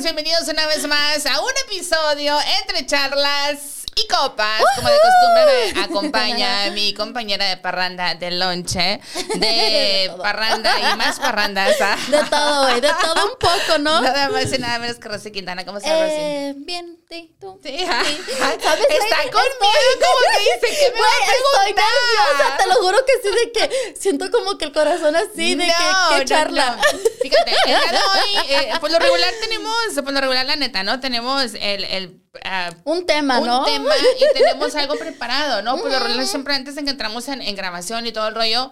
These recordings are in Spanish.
amigos, bienvenidos una vez más a un episodio entre charlas y copas. Como de costumbre me acompaña mi compañera de parranda de lonche, de, parranda y más parrandas. ¿ah? De todo, güey, de todo un poco, ¿no? Nada más y nada menos que Rosy Quintana. ¿Cómo estás, eh, Bien, sí, tú. Sí, ¿Sabes? Está conmigo, como que dice que me va a Estoy nerviosa, te lo juro que sí, de que siento como que el corazón así, de que, que charla. Fíjate, el día de hoy, eh, por lo regular tenemos, por lo regular la neta, ¿no? Tenemos el, el Ah, un tema, ¿no? Un tema y tenemos algo preparado, ¿no? Por lo regular siempre antes de que entramos en, en, grabación y todo el rollo,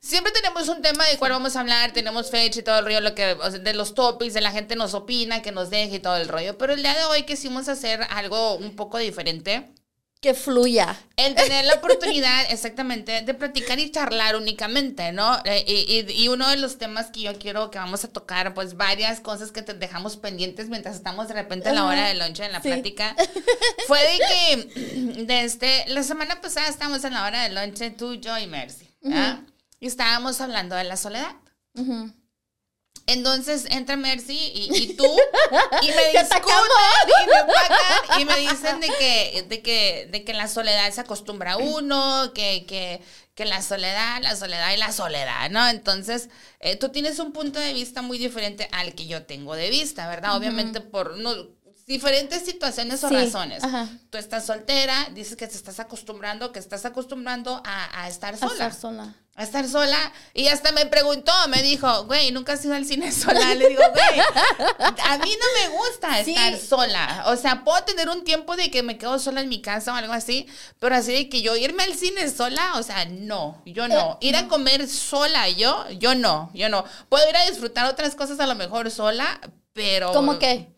siempre tenemos un tema de cuál vamos a hablar, tenemos fecha y todo el rollo, lo que, de los topics, de la gente nos opina, que nos deje y todo el rollo. Pero el día de hoy quisimos hacer algo un poco diferente que fluya. El tener la oportunidad, exactamente, de platicar y charlar únicamente, ¿no? Eh, y, y, uno de los temas que yo quiero que vamos a tocar, pues varias cosas que te dejamos pendientes mientras estamos de repente a la hora de lunch en la plática, fue de que desde este, la semana pasada estábamos en la hora de lunch, tú, yo y Mercy, Y estábamos hablando de la soledad. Entonces entra Mercy y, tú y me discuten y me y me dicen de que, de que, de que la soledad se acostumbra a uno, que, que, que la soledad, la soledad y la soledad, ¿no? Entonces, eh, tú tienes un punto de vista muy diferente al que yo tengo de vista, ¿verdad? Obviamente por no, diferentes situaciones o razones. Tú estás soltera, dices que te estás acostumbrando, que estás acostumbrando a, a estar sola. A estar sola a estar sola. Y hasta me preguntó, me dijo, güey, nunca has ido al cine sola. Le digo, güey, a mí no me gusta estar sola. O sea, puedo tener un tiempo de que me quedo sola en mi casa o algo así, pero así de que yo irme al cine sola, o sea, no, yo no. Ir a comer sola, yo, yo no, yo no. Puedo ir a disfrutar otras cosas a lo mejor sola, pero... ¿Cómo qué?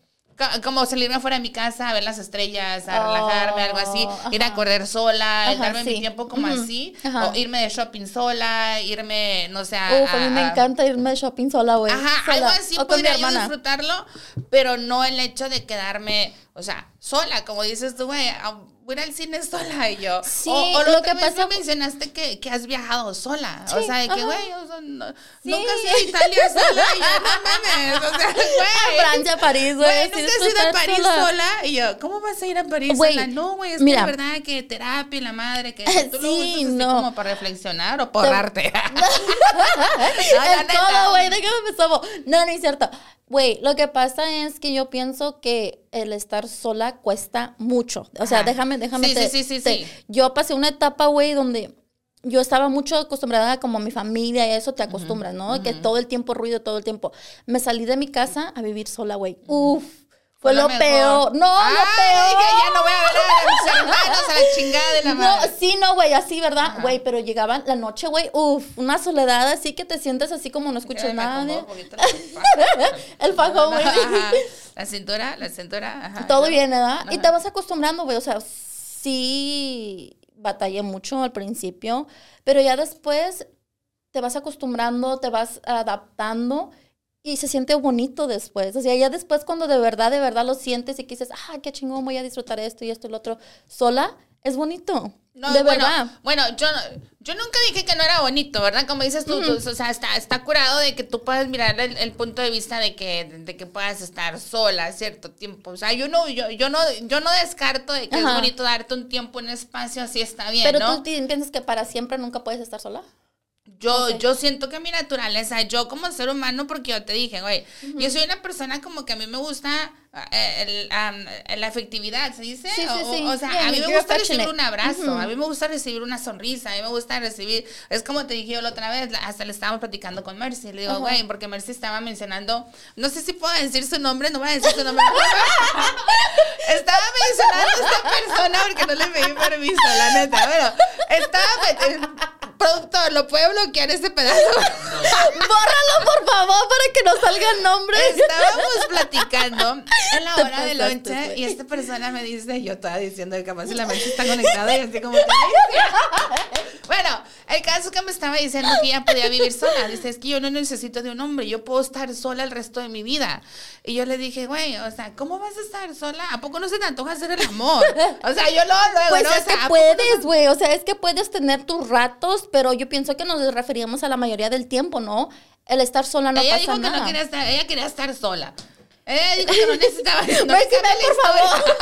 Como salirme afuera de mi casa a ver las estrellas, a relajarme, algo así, oh, ir a correr sola, darme mi tiempo como así, o irme de shopping sola, irme, no sé, a, Uf, a, mí me encanta irme de shopping sola, güey. Ajá, algo así podría yo disfrutarlo, pero no el hecho de quedarme, o sea, sola, como dices tú, güey, voy al cine sola y yo. Sí, o, lo, que pasa. mencionaste que, que, has viajado sola. o sea, de que, güey, o sea, no, nunca has ido a Italia sola y yo, no mames. O sea, güey. Francia, París, güey. Nunca has ido a París sola. Y yo, ¿cómo vas a ir a París sola? No, güey, es mira, que verdad que terapia y la madre, que tú sí, lo usas no. como para reflexionar o porrarte. no, no, güey, déjame me sobo. No, no es cierto. Güey, lo que pasa es que yo pienso que el estar sola cuesta mucho. O sea, déjame, déjame. Sí, sí, sí, sí, Yo pasé una etapa, güey, donde yo estaba mucho acostumbrada como mi familia y eso te acostumbras, ¿no? Que todo el tiempo ruido, todo el tiempo. Me salí de mi casa a vivir sola, güey. Uf fue lo, peor. No, Ay, lo peor. ya no voy a ver a mis hermanos a la chingada de la madre. No, sí, no, güey, así, ¿verdad? Güey, pero llegaban la noche, güey, uf, una soledad así que te sientes así como no escuchas nada. el fajón, güey. la cintura, la cintura. Ajá, Todo bien, ¿verdad? Y te vas acostumbrando, güey, o sea, sí batallé mucho al principio, pero ya después te vas acostumbrando, te vas adaptando y se siente bonito después. O sea, ya después cuando de verdad, de verdad lo sientes y que dices, ah, qué chingón, voy a disfrutar esto y esto y lo otro, sola, es bonito. No, de bueno, verdad. Bueno, yo, yo nunca dije que no era bonito, ¿verdad? Como dices tú, o sea, está, está curado de que tú puedas mirar el, punto de vista de que, de que puedas estar sola cierto tiempo. O sea, yo no, yo, yo no, yo no descarto de que es bonito darte un tiempo, un espacio, así está bien. Pero tú piensas que para siempre nunca puedes estar sola. Yo, yo siento que mi naturaleza, yo como ser humano, porque yo te dije, güey, yo soy una persona como que a mí me gusta eh, el, la efectividad, ¿se dice? Sí, sí, sí. O, sea, a mí me gusta recibir un abrazo, a mí me gusta recibir una sonrisa, a mí me gusta recibir, es como te dije yo la otra vez, hasta le estábamos platicando con Mercy, le digo, güey, porque Mercy estaba mencionando, no sé si puedo decir su nombre, no voy a decir su nombre. estaba mencionando a esta persona porque no le pedí permiso, la neta, pero estaba productor, ¿lo puede bloquear ese pedazo? Bórralo, por favor, para que no salga el nombre. Estábamos platicando en la hora de lonche y esta persona me dice, yo estaba diciendo que capaz la mente está conectada y así como que... bueno, el caso que me estaba diciendo que ella podía vivir sola. Dice, es que yo no necesito de un hombre, yo puedo estar sola el resto de mi vida. Y yo le dije, güey, o sea, ¿cómo vas a estar sola? ¿A poco no se te antoja hacer el amor? O sea, yo lo luego, pues ¿no? es que puedes, güey, o sea, es que puedes tener tus ratos, pero yo pienso que nos referíamos a la mayoría del tiempo, ¿no? El estar sola no ella pasa dijo nada. Que no quería estar, ella quería estar sola. Eh, dijo que no necesitaba. No necesitaba por favor.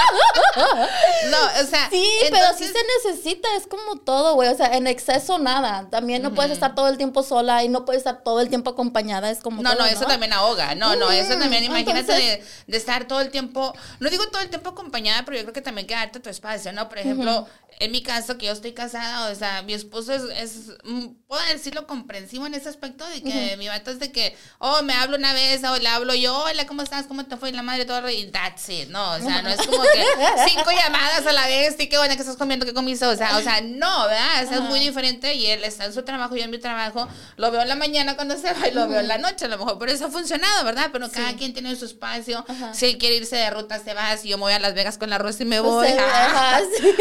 no, o sea. Sí, pero sí se necesita, es como todo, güey. O sea, en exceso nada. También no puedes estar todo el tiempo sola y no puedes estar todo el tiempo acompañada. Es como No, todo, no, eso también ahoga. No, no, eso también, imagínate entonces- de, de estar todo el tiempo, no digo todo el tiempo acompañada, pero yo creo que también que darte tu espacio, ¿no? Por ejemplo, en mi caso, que yo estoy casada, o sea, mi esposo es, es mm, puedo decirlo, comprensivo en ese aspecto de que mi vato es de que, oh, me hablo una vez, o le hablo yo, hola, ¿cómo estás? ¿Cómo te fue? Y la madre todo, y that's it, ¿no? O sea, no es como que cinco llamadas a la vez, y qué buena que estás comiendo, qué comiste, o sea, o sea, no, ¿verdad? O sea, es muy diferente y él está en su trabajo, yo en mi trabajo, lo veo en la mañana cuando se va y lo veo en la noche, a lo mejor por eso ha funcionado, ¿verdad? Pero cada quien tiene su espacio, Ajá. si él quiere irse de ruta, se va, si yo me voy a Las Vegas con la Rosa y me voy. sí.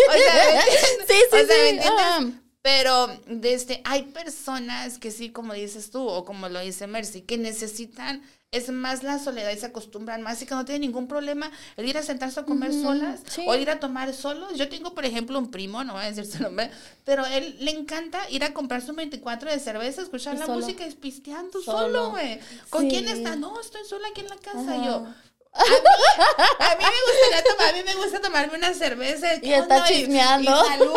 O sea. Sí, sí, O sea, ¿me sí. Pero desde, hay personas que sí, como dices tú, o como lo dice Mercy, que necesitan, es más la soledad y se acostumbran más y que no tienen ningún problema el ir a sentarse a comer solas sí. o ir a tomar solos. Yo tengo, por ejemplo, un primo, no voy a decir su nombre, pero él le encanta ir a comprarse un 24 de cerveza, escuchar Y la solo. música y pisteando Solo. solo, güey. ¿Con Sí. quién está? No, estoy sola aquí en la casa. Ajá. Yo, a mí, a mí me gustaría tomar, a mí me gusta tomarme una cerveza. Y está chismeando. Y, madre, ¿no?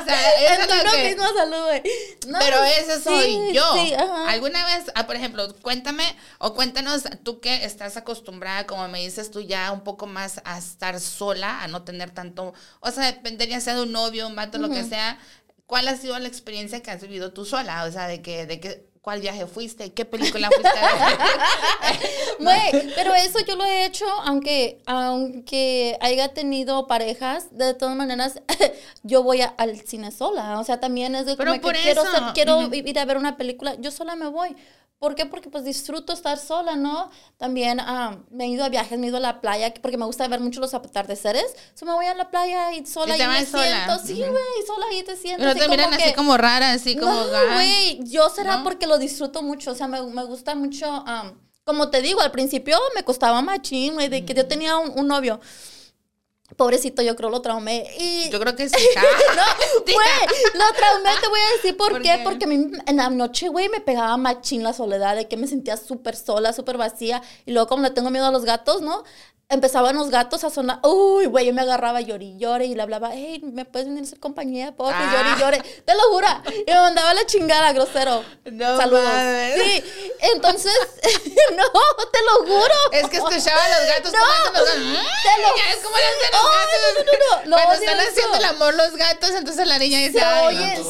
O sea, eso En es lo uno que- mismo salud, güey. No, pero ese soy sí, yo. sí. ¿Alguna vez, ah, por ejemplo, cuéntame o cuéntanos tú que estás acostumbrada, como me dices tú, ya un poco más a estar sola, a no tener tanto, o sea, dependería sea de un novio, un vato, lo que sea. ¿Cuál ha sido la experiencia que has vivido tú sola? O sea, de que, de que, ¿cuál viaje fuiste? ¿Qué película fuiste a ver? Pero eso yo lo he hecho, aunque, aunque haya tenido parejas, de todas maneras, yo voy a- al cine sola. O sea, también es de Pero como por que quiero, eso, ser- quiero ujú. ir a ver una película, yo sola me voy. ¿Por qué? Porque pues disfruto estar sola, ¿no? También ah, me he ido a viajes, me he ido a la playa, porque me gusta ver mucho los atardeceres. So me voy a la playa y sola Y te y me sola. siento. Sí, güey, sola ahí te sientes. Pero te miran como así que- como rara, así como no, güey, yo será ¿No? porque lo disfruto mucho, o sea, me, me gusta mucho, am, como te digo, al principio me costaba machín, güey, de que yo tenía un, un novio, pobrecito, yo creo lo traumé, y... Yo creo que sí. no, güey, lo traumé, te voy a decir por, ¿Por qué? qué? porque a mí en la noche, güey, me pegaba machín la soledad, de que me sentía súper sola, súper vacía, y luego como le tengo miedo a los gatos, ¿no? Empezaban los gatos a sonar, uy, güey, yo me agarraba llori y llore y le hablaba, hey, ¿me puedes venir a hacer compañía? Porque Ah. y llore, te lo juro, y me mandaba la chingada, grosero. No Saludos. mames. Sí, entonces, no, te lo juro. Es que escuchaba a los gatos No, los gatos. te lo- es como hacen los gatos. no, no, no, no, no, Cuando están eso. haciendo el amor los gatos, entonces la niña dice, Se "Ay, oye,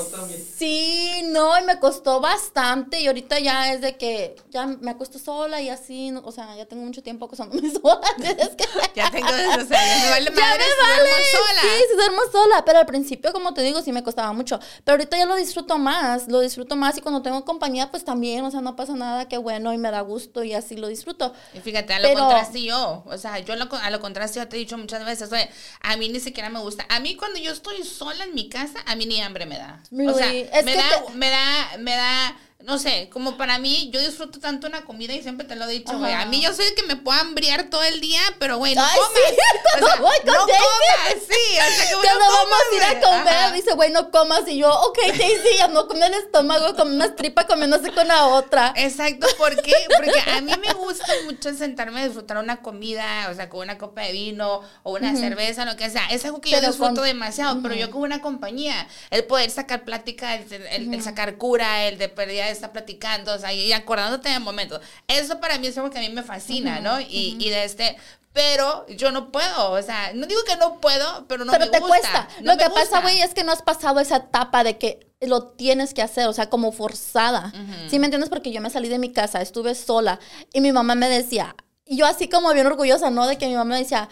sí, no, y me costó bastante y ahorita ya es de que ya me acuesto sola y así, no- o sea, ya tengo mucho tiempo acostándome sola, es que ya tengo eso, o sea, ya me vale ya madre me si vale, duermo sola. sí, si duermo sola, pero al principio, como te digo, sí me costaba mucho, pero ahorita ya lo disfruto más, lo disfruto más y cuando tengo compañía, pues también, o sea, no pasa nada, qué bueno y me da gusto y así lo disfruto. Y fíjate, a lo Pero- contraste yo, o sea, yo a lo, a lo contraste yo te he dicho muchas veces, oye, a mí ni siquiera me gusta. A mí cuando yo estoy sola en mi casa, a mí ni hambre me da. O sea, me que da, me da, me da, no sé, como para mí, yo disfruto tanto una comida y siempre te lo he dicho, güey. A mí yo soy el que me puedo hambriar todo el día, pero güey, no Ay, comas. sí, o sea, voy con no Daisy. comas, sí, o sea, que no vamos a ir a comer. Ajá. dice, güey, no comas. Y yo, ok, Daisy, ya no con el estómago, con unas tripas comiéndose con la otra. Exacto, ¿por qué? Porque a mí me gusta mucho sentarme a disfrutar una comida, o sea, con una copa de vino o una cerveza, lo que sea. Es algo que yo disfruto con- demasiado, pero yo con una compañía, el poder sacar plática, el, el- el sacar cura, el de pérdida estar platicando, o sea, y acordándote de momentos. Eso para mí es algo que a mí me fascina, ¿no? Y, y de este... Pero yo no puedo, o sea, no digo que no puedo, pero no pero me te gusta. cuesta. no Lo que pasa, güey, es que no has pasado esa etapa de que lo tienes que hacer, o sea, como forzada. ¿Sí me entiendes? Porque yo me salí de mi casa, estuve sola y mi mamá me decía, y yo así como bien orgullosa, ¿no? De que mi mamá me decía,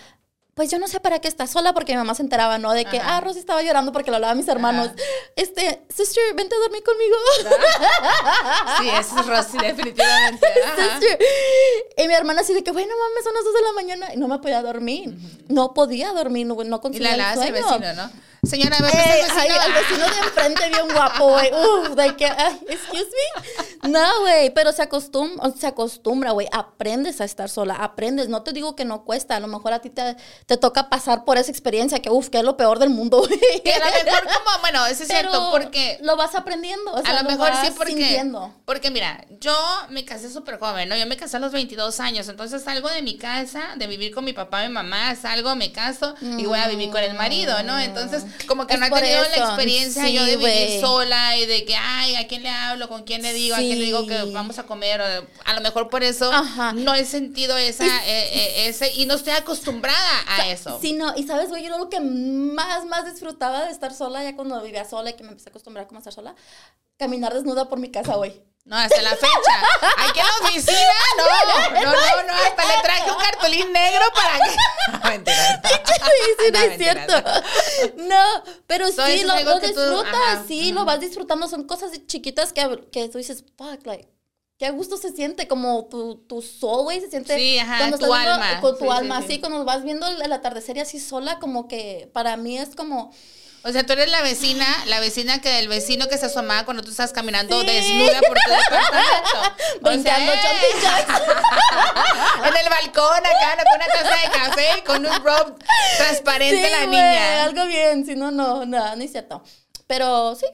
pues yo no sé para qué estás sola, porque mi mamá se enteraba, ¿no? De que, Ajá. ah, Rosy estaba llorando porque lo hablaba a mis hermanos. Ajá. Este, sister, vente a dormir conmigo. Sí, eso es Rosy, definitivamente. Ajá. Sister. Y mi hermana así de que, bueno, mames, son las 2 de la mañana. Y no me podía dormir. No podía dormir, no, no Y conseguía la el sueño. vecino, ¿no? Señora, ¿me ay, el al vecino? de enfrente bien guapo, güey. Uf, de que, ay, excuse me. No, güey, pero se acostumbra, se acostumbra, güey. Aprendes a estar sola, aprendes. No te digo que no cuesta. A lo mejor a ti te, te toca pasar por esa experiencia que, uf, que es lo peor del mundo, güey. Que a lo mejor como, bueno, eso es Pero cierto, porque lo vas aprendiendo. O sea, a lo mejor sí, vas porque, sintiendo. porque mira, yo me casé súper joven, ¿no? Yo me casé a los 22 años, entonces salgo de mi casa, de vivir con mi papá y mi mamá, salgo, me caso y voy a vivir con el marido, ¿no? Entonces, como que Es no he tenido eso. la experiencia Sí, yo de vivir sola y de que, ay, ¿a quién le hablo? ¿Con quién le digo? ¿A quién le digo que vamos a comer? A lo mejor por eso Ajá. no he sentido esa, eh, eh, ese, y no estoy acostumbrada a eso. Sí, no, y sabes, güey, yo lo que más, más disfrutaba de estar sola, ya cuando vivía sola y que me empecé a acostumbrar como a estar sola, caminar desnuda por mi casa, güey. No, hasta la fecha. Aquí en la oficina, no, no, no, no, hasta le traje un cartulín negro para que. No, mentira. Sí, no, No, es mentira, cierto. No, pero sí, lo, tú- disfrutas, sí, lo vas disfrutando. Son cosas chiquitas que, que tú dices, fuck, like, qué gusto se siente, como tu, tu soul, güey, se siente. Sí, ajá, cuando tu estás viendo- alma. Con tu Sí, sí, alma, sí. así, cuando vas viendo el, el atardecer y así sola, como que para mí es como. O sea, tú eres la vecina, la vecina que el vecino que se asomaba cuando tú estás caminando Sí. desnuda por tu departamento. O sea, Brincando jumping jacks. en el balcón acá, con una taza de café y con un robe transparente Sí, la güey, niña. algo bien, si no, no, no, no es cierto. Pero sí,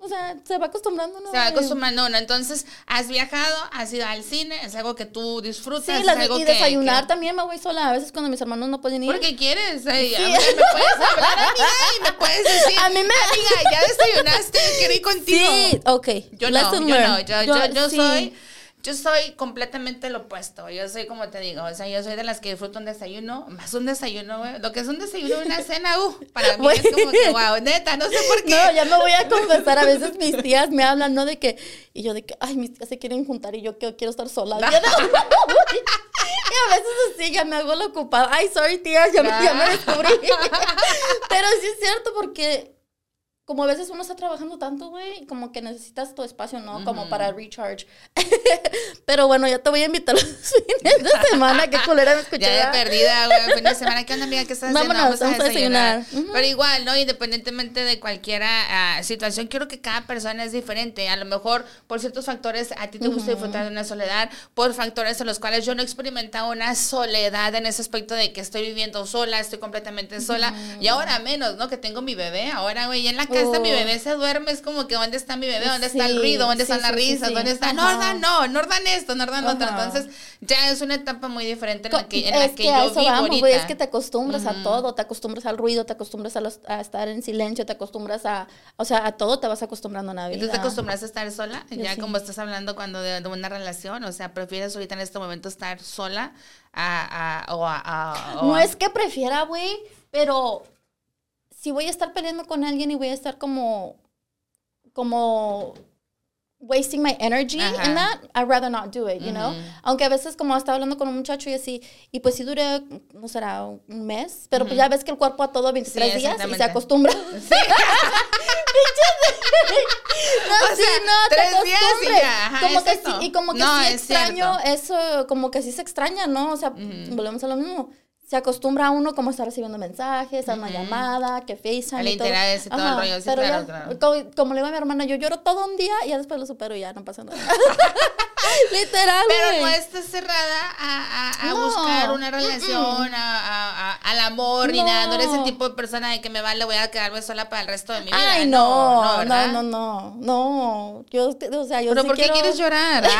o sea, se va acostumbrando, ¿no? Se va güey? acostumbrando, ¿no? Entonces, has viajado, has ido al cine, es algo que tú disfrutas. Sí, es las- algo y que- desayunar que- también me voy sola. A veces cuando mis hermanos no pueden ir. ¿Por qué quieres? Sí. amiga, me puedes hablar, amiga, y me puedes decir. A mí me- Amiga, ya desayunaste, quiero ir contigo. Sí, ok. Yo no, yo no, yo, yo, yo sí. soy, yo soy completamente lo opuesto. Yo soy como te digo, o sea, yo soy de las que disfruto un desayuno, más un desayuno, güey. Lo que es un desayuno una cena, uh, para mí es como que, wow, neta, no sé por qué. No, ya me voy a confesar. A veces mis tías me hablan, ¿no? De que. Y yo de que, ay, mis tías se quieren juntar y yo que quiero estar sola. No. y a veces así, ya me hago la ocupada. Ay, sorry, tías, ya, me, ya me descubrí. Pero sí es cierto, porque. Como a veces uno está trabajando tanto, güey, como que necesitas tu espacio, ¿no? Como para recharge. Pero bueno, ya te voy a invitar los fines de semana. Qué culera me escuché. Ya de perdida, güey, fin de semana, ¿qué onda, amiga? ¿Qué estás haciendo? Vámonos, vamos a desayunar. Ujú. Pero igual, ¿no? Independientemente de cualquier ah, situación, creo que cada persona es diferente. A lo mejor, por ciertos factores, a ti te gusta disfrutar de una soledad, por factores en los cuales yo no he experimentado una soledad en ese aspecto de que estoy viviendo sola, estoy completamente sola. Y ahora menos, ¿no? Que tengo mi bebé. Ahora, güey, en la casa mi Oh. bebé se duerme, es como que ¿dónde está mi bebé? ¿Dónde está el ruido? ¿Dónde están las risas? ¿Dónde está? Nordan, no, Nordan esto, Nordan lo otro. Entonces, ya es una etapa muy diferente en la que, en la es que, que, a yo eso vivo vamos, ahorita. güey, es que te acostumbras a todo, te acostumbras al ruido, te acostumbras a, los- a estar en silencio, te acostumbras a, o sea, a todo te vas acostumbrando en la ¿Y vida. tú te acostumbras a estar sola? Yo ya sí. como estás hablando cuando de, de una relación, o sea, ¿prefieres ahorita en este momento estar sola a, a- o a... a- o No a- es que prefiera, güey, pero si voy a estar peleando con alguien y voy a estar como, como wasting my energy Ajá. in that, I'd rather not do it, you know? Aunque a veces como estaba hablando con un muchacho y así, y pues sí duré, no será, un mes, pero pues ya ves que el cuerpo a todo 23 Sí, días y se acostumbra. No, O sí, sea, no, te acostumbres. ajá, como es que sí, y como que No, sí es extraño cierto. eso, como que sí se extraña, ¿no? O sea, volvemos a lo mismo. Se acostumbra a uno como estar recibiendo mensajes, a una llamada, que FaceTime Al y todo. y todo el rollo, sí, pero claro, ya, claro. Como, como le digo a mi hermana, yo lloro todo un día y ya después lo supero y ya no pasa nada. Literal, Pero no estás cerrada a, a- a No. buscar una relación, a, al amor, ni No. nada. No eres el tipo de persona de que me vale, voy a quedarme sola para el resto de mi vida. Ay, no, no, ¿verdad? no, no, no, Yo, o sea, yo ¿Pero sí por qué quiero... quieres llorar?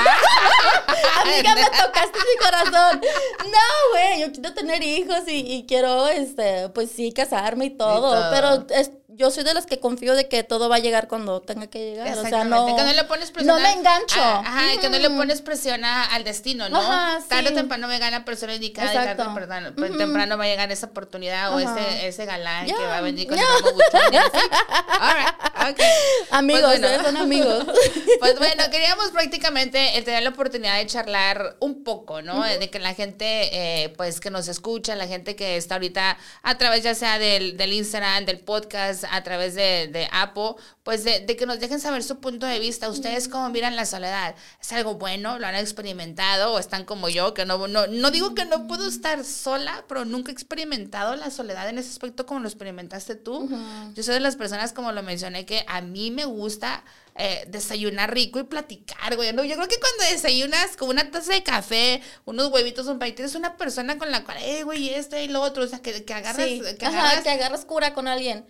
Ah. Amiga, me tocaste mi corazón. No, güey, yo quiero tener hijos y, y quiero, este, pues sí, casarme y todo. todo. Pero es- yo soy de las que confío de que todo va a llegar cuando tenga que llegar. O sea, no. que no le pones presión. No me engancho. a- ajá, y que no le Ujú. pones presión a- al destino, ¿no? Ajá, Tarde o sí. temprano va a llegar la persona indicada y tarde o Exacto. temprano, pues, temprano va a llegar esa oportunidad o ese, ese galán que Ya. va a venir con Ya. el right, Amigos, pues bueno. son amigos. Pues bueno, queríamos prácticamente tener la oportunidad de charlar un poco, ¿no? De que la gente, eh, pues, que nos escucha, la gente que está ahorita a través ya sea del, del Instagram, del podcast, a través de, de Apple, pues de, de, que nos dejen saber su punto de vista. ¿Ustedes cómo miran la soledad? ¿Es algo bueno? ¿Lo han experimentado? ¿O están como yo? Que no, no, no digo que no puedo estar sola, pero nunca he experimentado la soledad en ese aspecto como lo experimentaste tú. Yo soy de las personas, como lo mencioné, que a mí me gusta eh, desayunar rico y platicar, güey. No, yo creo que cuando desayunas con una taza de café, unos huevitos, un país, tienes una persona con la cual, eh, güey, este y lo otro, o sea, que, que agarras, que, agarras, que agarras cura con alguien.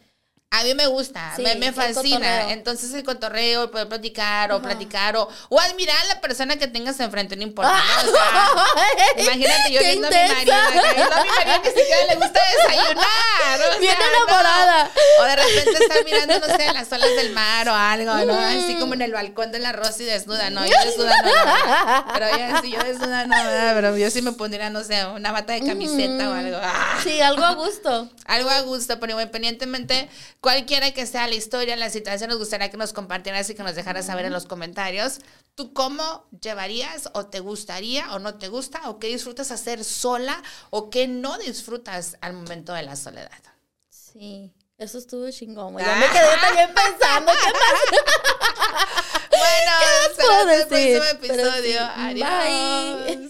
A mí me gusta, me, fascina. Entonces el cotorreo, poder platicar o platicar o, o, admirar a la persona que tengas enfrente, no importa. imagínate yo viendo a mi marido, viendo a mi marido que siquiera le gusta desayunar. Bien enamorada. O de repente estar mirando, no sé, las olas del mar o algo, ¿no? Así como en el balcón de la Rosy desnuda, no, yo desnuda no. Pero ya sí, yo desnuda no, pero yo sí me pondría, no sé, una bata de camiseta o algo. Sí, algo a gusto. algo a gusto, pero independientemente Cualquiera que sea la historia, la situación, nos gustaría que nos compartieras y que nos dejaras saber en los comentarios. ¿Tú cómo llevarías o te gustaría o no te gusta o qué disfrutas hacer sola o qué no disfrutas al momento de la soledad? Sí, eso estuvo chingón. Ya me quedé también pensando, ¿qué más? bueno, hasta el próximo episodio. Adiós. Bye.